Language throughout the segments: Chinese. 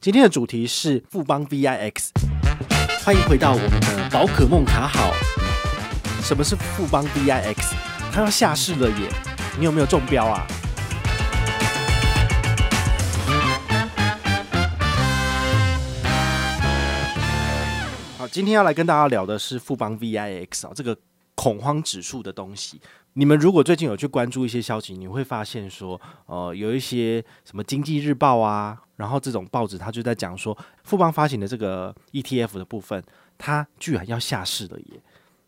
今天的主题是富邦 VIX，欢迎回到我们的宝可梦卡好。什么是富邦 VIX？它要下市了耶！你有没有中标啊？好，今天要来跟大家聊的是富邦 VIX 啊，这个恐慌指数的东西。你们如果最近有去关注一些消息，你会发现说，呃，有一些什么经济日报啊。然后这种报纸，它就在讲说，富邦发行的这个 ETF 的部分，它居然要下市了耶！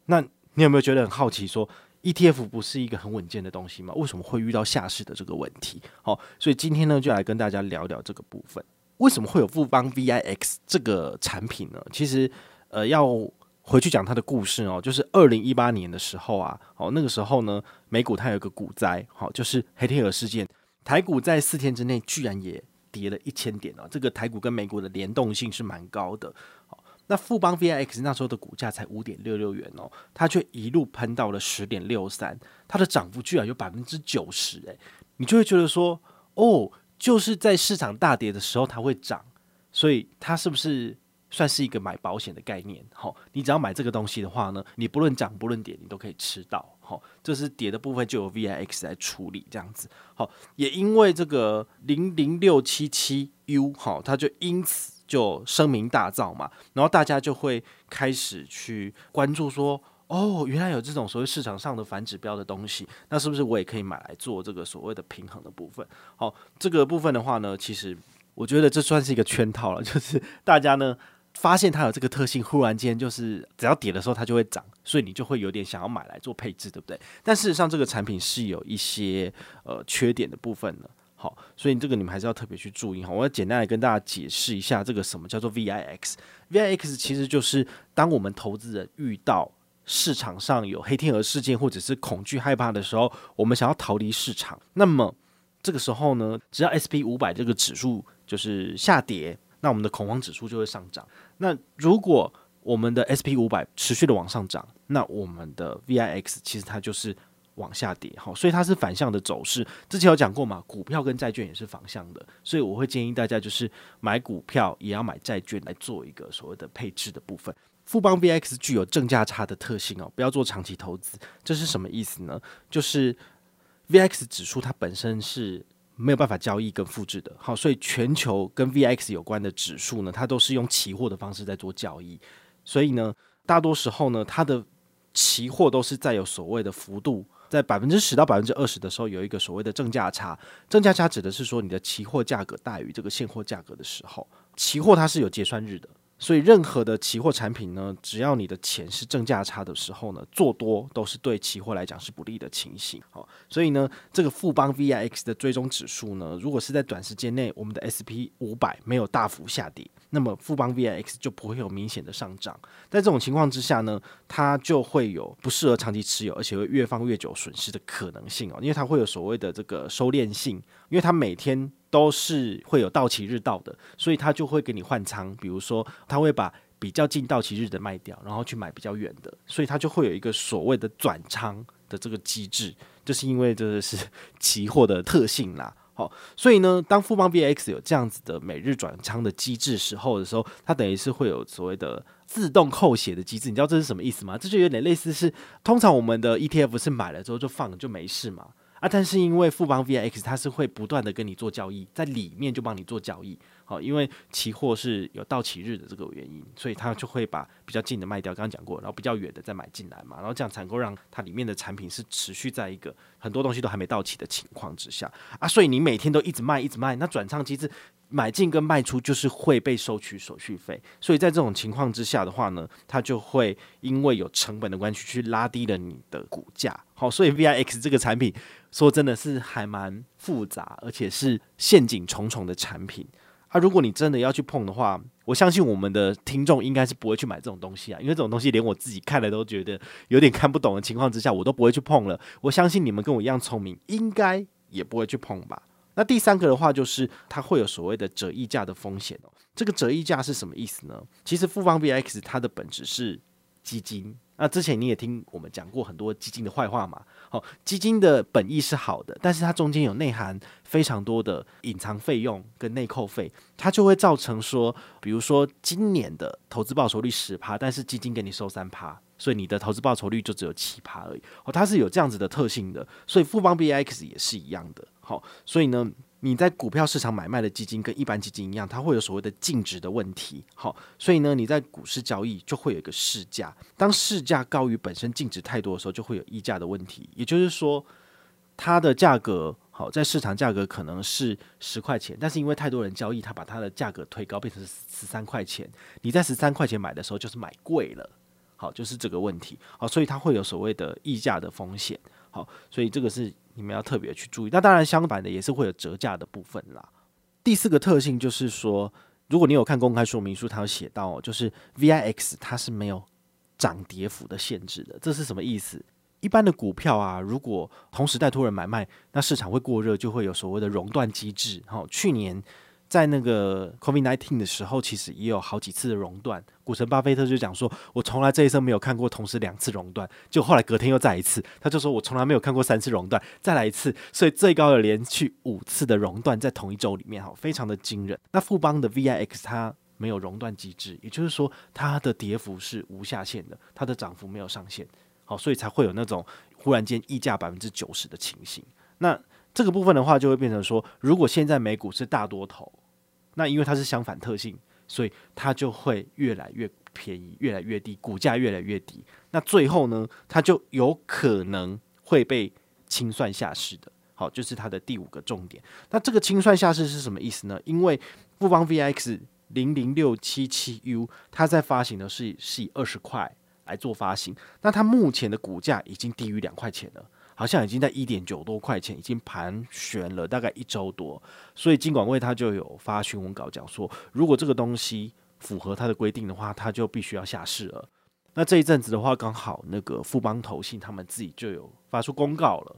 那你有没有觉得很好奇说，ETF 不是一个很稳健的东西吗？为什么会遇到下市的这个问题？好，所以今天呢，就来跟大家聊聊这个部分。为什么会有富邦 VIX 这个产品呢？其实，呃，要回去讲他的故事哦，就是二零一八年的时候啊，哦，那个时候呢，美股它有一个股灾，好，就是黑天鹅事件，台股在四天之内居然也。跌了一千点哦，这个台股跟美股的联动性是蛮高的。那富邦 VIX 那时候的股价才五点六六元哦，它却一路喷到了十点六三，它的涨幅居然有百分之九十诶，你就会觉得说，哦，就是在市场大跌的时候它会涨，所以它是不是？算是一个买保险的概念，好，你只要买这个东西的话呢，你不论涨不论跌，你都可以吃到，好，这是跌的部分就由 VIX 来处理这样子，好，也因为这个零零六七七 U，好，它就因此就声名大噪嘛，然后大家就会开始去关注说，哦，原来有这种所谓市场上的反指标的东西，那是不是我也可以买来做这个所谓的平衡的部分？好，这个部分的话呢，其实我觉得这算是一个圈套了，就是大家呢。发现它有这个特性，忽然间就是只要跌的时候它就会涨，所以你就会有点想要买来做配置，对不对？但事实上这个产品是有一些呃缺点的部分的，好，所以这个你们还是要特别去注意哈。我要简单来跟大家解释一下这个什么叫做 VIX。VIX 其实就是当我们投资人遇到市场上有黑天鹅事件或者是恐惧害怕的时候，我们想要逃离市场，那么这个时候呢，只要 SP 五百这个指数就是下跌。那我们的恐慌指数就会上涨。那如果我们的 SP 五百持续的往上涨，那我们的 VIX 其实它就是往下跌，好，所以它是反向的走势。之前有讲过嘛，股票跟债券也是反向的，所以我会建议大家就是买股票也要买债券来做一个所谓的配置的部分。富邦 VIX 具有正价差的特性哦，不要做长期投资。这是什么意思呢？就是 VIX 指数它本身是。没有办法交易跟复制的，好，所以全球跟 VIX 有关的指数呢，它都是用期货的方式在做交易，所以呢，大多时候呢，它的期货都是在有所谓的幅度，在百分之十到百分之二十的时候，有一个所谓的正价差。正价差指的是说你的期货价格大于这个现货价格的时候，期货它是有结算日的。所以，任何的期货产品呢，只要你的钱是正价差的时候呢，做多都是对期货来讲是不利的情形。好，所以呢，这个富邦 VIX 的追踪指数呢，如果是在短时间内，我们的 SP 五百没有大幅下跌，那么富邦 VIX 就不会有明显的上涨。在这种情况之下呢，它就会有不适合长期持有，而且会越放越久损失的可能性哦，因为它会有所谓的这个收敛性，因为它每天。都是会有到期日到的，所以他就会给你换仓。比如说，他会把比较近到期日的卖掉，然后去买比较远的，所以他就会有一个所谓的转仓的这个机制，就是因为这个是期货的特性啦。所以呢，当富邦 VX 有这样子的每日转仓的机制时候的时候，它等于是会有所谓的自动扣血的机制。你知道这是什么意思吗？这就有点类似是，通常我们的 ETF 是买了之后就放就没事嘛。啊，但是因为富邦 VIX 它是会不断的跟你做交易，在里面就帮你做交易，好，因为期货是有到期日的这个原因，所以它就会把比较近的卖掉，刚刚讲过，然后比较远的再买进来嘛，然后这样才能够让它里面的产品是持续在一个很多东西都还没到期的情况之下啊，所以你每天都一直卖一直卖，那转仓机制。买进跟卖出就是会被收取手续费，所以在这种情况之下的话呢，它就会因为有成本的关系去拉低了你的股价。好，所以 VIX 这个产品说真的是还蛮复杂，而且是陷阱重重的产品。啊，如果你真的要去碰的话，我相信我们的听众应该是不会去买这种东西啊，因为这种东西连我自己看了都觉得有点看不懂的情况之下，我都不会去碰了。我相信你们跟我一样聪明，应该也不会去碰吧。那第三个的话，就是它会有所谓的折溢价的风险哦。这个折溢价是什么意思呢？其实富邦 VIX 它的本质是基金。那之前你也听我们讲过很多基金的坏话嘛？好，基金的本意是好的，但是它中间有内涵非常多的隐藏费用跟内扣费，它就会造成说，比如说今年的投资报酬率十趴，但是基金给你收三趴，所以你的投资报酬率就只有七趴而已。哦，它是有这样子的特性的，所以富邦 VIX 也是一样的。好，所以呢。你在股票市场买卖的基金跟一般基金一样，它会有所谓的净值的问题。好，所以呢，你在股市交易就会有一个市价，当市价高于本身净值太多的时候，就会有溢价的问题。也就是说，它的价格好，在市场价格可能是十块钱，但是因为太多人交易，它把它的价格推高，变成十三块钱。你在十三块钱买的时候，就是买贵了。好，就是这个问题。好，所以它会有所谓的溢价的风险。好，所以这个是。你们要特别去注意，那当然相反的也是会有折价的部分啦。第四个特性就是说，如果你有看公开说明书，它有写到，就是 VIX 它是没有涨跌幅的限制的。这是什么意思？一般的股票啊，如果同时带多人买卖，那市场会过热，就会有所谓的熔断机制。好，去年。在那个 COVID nineteen 的时候，其实也有好几次的熔断。股神巴菲特就讲说：“我从来这一生没有看过同时两次熔断。”就后来隔天又再一次，他就说我从来没有看过三次熔断，再来一次。所以最高的连续五次的熔断在同一周里面，哈，非常的惊人。那富邦的 VIX 它没有熔断机制，也就是说它的跌幅是无下限的，它的涨幅没有上限，好，所以才会有那种忽然间溢价百分之九十的情形。那这个部分的话，就会变成说，如果现在美股是大多头。那因为它是相反特性，所以它就会越来越便宜，越来越低，股价越来越低。那最后呢，它就有可能会被清算下市的。好，就是它的第五个重点。那这个清算下市是什么意思呢？因为富邦 VX 零零六七七 U，它在发行的是是以二十块来做发行，那它目前的股价已经低于两块钱了。好像已经在一点九多块钱，已经盘旋了大概一周多，所以金管会他就有发询问稿讲说，如果这个东西符合他的规定的话，他就必须要下市了。那这一阵子的话，刚好那个富邦投信他们自己就有发出公告了，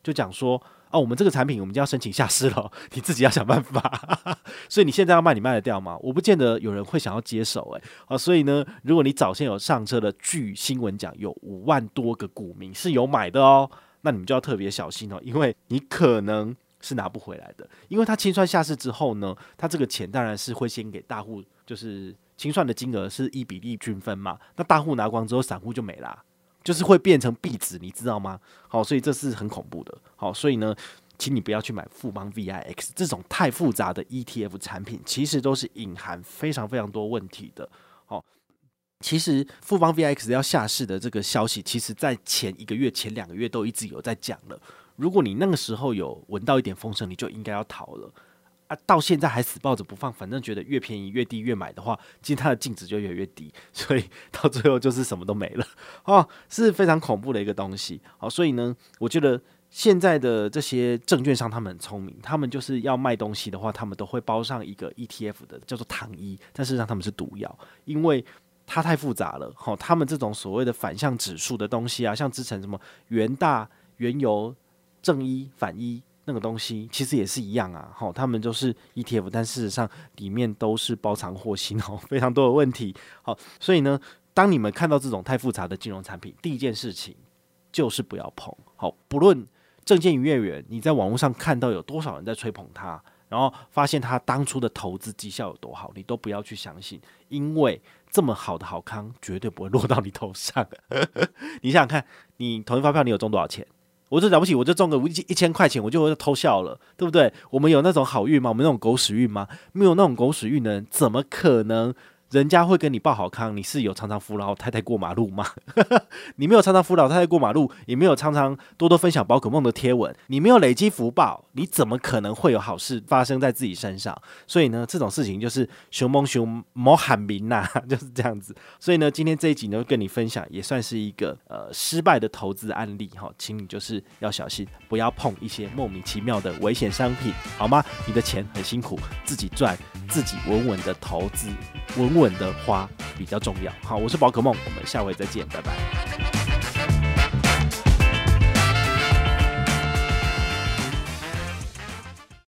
就讲说，哦，我们这个产品我们就要申请下市了，你自己要想办法。所以你现在要卖，你卖得掉吗？我不见得有人会想要接手，诶。啊，所以呢，如果你早先有上车的，据新闻讲，有五万多个股民是有买的哦。那你们就要特别小心哦，因为你可能是拿不回来的，因为他清算下市之后呢，他这个钱当然是会先给大户，就是清算的金额是一比例均分嘛。那大户拿光之后，散户就没啦，就是会变成壁纸，你知道吗？好，所以这是很恐怖的。好，所以呢，请你不要去买富邦 VIX 这种太复杂的 ETF 产品，其实都是隐含非常非常多问题的。好。其实富邦 V X 要下市的这个消息，其实在前一个月、前两个月都一直有在讲了。如果你那个时候有闻到一点风声，你就应该要逃了啊！到现在还死抱着不放，反正觉得越便宜越低越买的话，其实它的净值就越来越低，所以到最后就是什么都没了哦，是非常恐怖的一个东西。好，所以呢，我觉得现在的这些证券商他们很聪明，他们就是要卖东西的话，他们都会包上一个 ETF 的，叫做糖衣，但事实上他们是毒药，因为。它太复杂了，好，他们这种所谓的反向指数的东西啊，像之前什么元大、原油、正一、反一那个东西，其实也是一样啊，好，他们就是 ETF，但事实上里面都是包藏祸心哦，非常多的问题，好，所以呢，当你们看到这种太复杂的金融产品，第一件事情就是不要碰，好，不论证券营业员你在网络上看到有多少人在吹捧它，然后发现他当初的投资绩效有多好，你都不要去相信，因为。这么好的好康绝对不会落到你头上。你想想看，你同一发票，你有中多少钱？我就了不起，我就中个一一千块钱，我就会偷笑了，对不对？我们有那种好运吗？我们那种狗屎运吗？没有那种狗屎运的人，怎么可能？人家会跟你报好康，你是有常常扶老太太过马路吗？你没有常常扶老太太过马路，也没有常常多多分享宝可梦的贴文，你没有累积福报，你怎么可能会有好事发生在自己身上？所以呢，这种事情就是熊蒙熊莫喊名呐，就是这样子。所以呢，今天这一集呢，跟你分享也算是一个呃失败的投资案例哈，请你就是要小心，不要碰一些莫名其妙的危险商品，好吗？你的钱很辛苦，自己赚，自己稳稳的投资，稳。稳的花比较重要。好，我是宝可梦，我们下回再见，拜拜。